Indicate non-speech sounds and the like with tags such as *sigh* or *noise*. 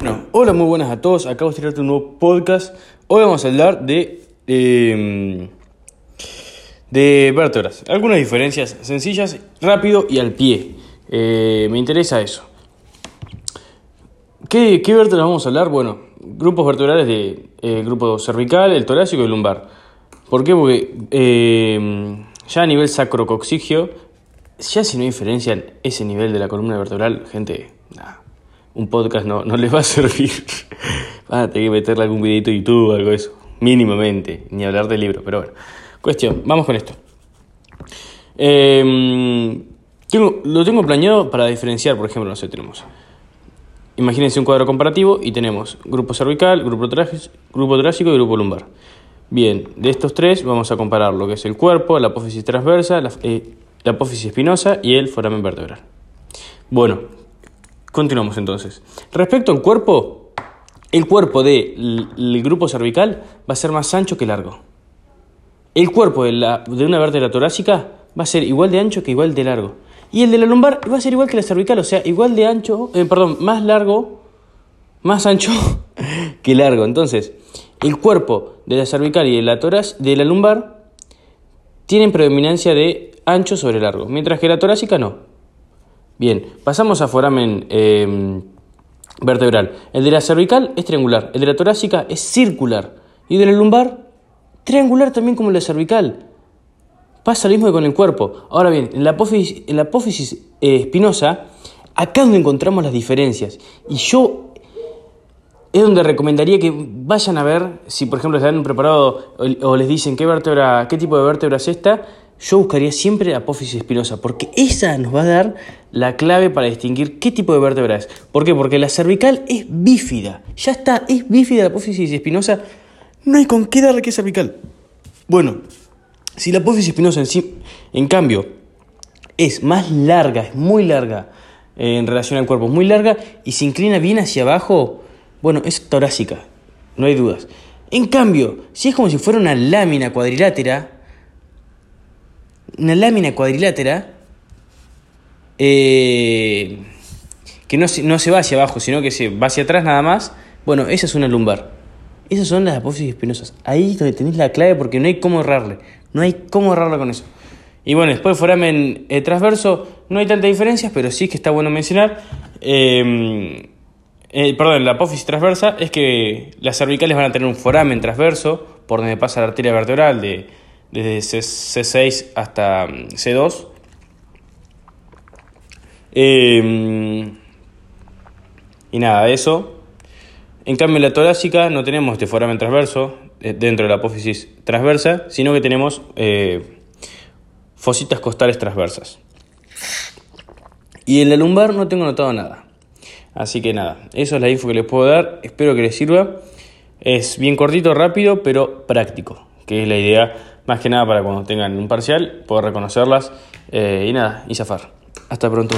Bueno, hola, muy buenas a todos. Acabo de tirarte un nuevo podcast. Hoy vamos a hablar de. Eh, de vértebras. Algunas diferencias sencillas, rápido y al pie. Eh, me interesa eso. ¿Qué, ¿Qué, vértebras vamos a hablar? Bueno, grupos vertebrales de eh, grupo cervical, el torácico y el lumbar. ¿Por qué? Porque eh, ya a nivel sacrocoxigio, ya si no diferencian ese nivel de la columna vertebral, gente, un podcast no, no *laughs* les va a servir. Van a tener que meterle algún videito de YouTube o algo de eso. Mínimamente, ni hablar del libro, pero bueno. Cuestión, vamos con esto. Eh, tengo, lo tengo planeado para diferenciar, por ejemplo, no sé, tenemos. Imagínense un cuadro comparativo y tenemos grupo cervical, grupo grupo torácico y grupo lumbar. Bien, de estos tres vamos a comparar lo que es el cuerpo, la apófisis transversa, la, eh, la apófisis espinosa y el foramen vertebral. Bueno, continuamos entonces. Respecto al cuerpo, el cuerpo del grupo cervical va a ser más ancho que largo. El cuerpo de, la, de una vértebra torácica va a ser igual de ancho que igual de largo. Y el de la lumbar va a ser igual que la cervical, o sea, igual de ancho, eh, perdón, más largo, más ancho *laughs* que largo. Entonces, el cuerpo de la cervical y de la, de la lumbar tienen predominancia de ancho sobre largo, mientras que la torácica no. Bien, pasamos a foramen eh, vertebral. El de la cervical es triangular, el de la torácica es circular y el de la lumbar triangular también como la cervical. Pasa lo mismo que con el cuerpo. Ahora bien, en la apófisis, eh, espinosa, acá es donde encontramos las diferencias. Y yo es donde recomendaría que vayan a ver, si por ejemplo están preparado o, o les dicen qué vértebra, qué tipo de vértebra es esta, yo buscaría siempre apófisis espinosa, porque esa nos va a dar la clave para distinguir qué tipo de vértebra es. ¿Por qué? Porque la cervical es bífida. Ya está, es bífida la apófisis espinosa. No hay con qué darle que es cervical. Bueno, si la apófisis espinosa en sí, en cambio, es más larga, es muy larga eh, en relación al cuerpo, es muy larga y se inclina bien hacia abajo, bueno, es torácica, no hay dudas. En cambio, si es como si fuera una lámina cuadrilátera, una lámina cuadrilátera eh, que no se, no se va hacia abajo, sino que se va hacia atrás nada más, bueno, esa es una lumbar. Esas son las apófisis espinosas. Ahí es donde tenéis la clave porque no hay cómo errarle. No hay cómo errarle con eso. Y bueno, después foramen eh, transverso, no hay tantas diferencias, pero sí que está bueno mencionar. Eh, eh, perdón, la apófisis transversa es que las cervicales van a tener un foramen transverso por donde pasa la arteria vertebral de, desde C6 hasta mm, C2. Eh, y nada, eso. En cambio, en la torácica no tenemos este foramen transverso eh, dentro de la apófisis transversa, sino que tenemos eh, fositas costales transversas. Y en la lumbar no tengo notado nada. Así que nada, eso es la info que les puedo dar. Espero que les sirva. Es bien cortito, rápido, pero práctico, que es la idea más que nada para cuando tengan un parcial, poder reconocerlas eh, y nada, y zafar. Hasta pronto.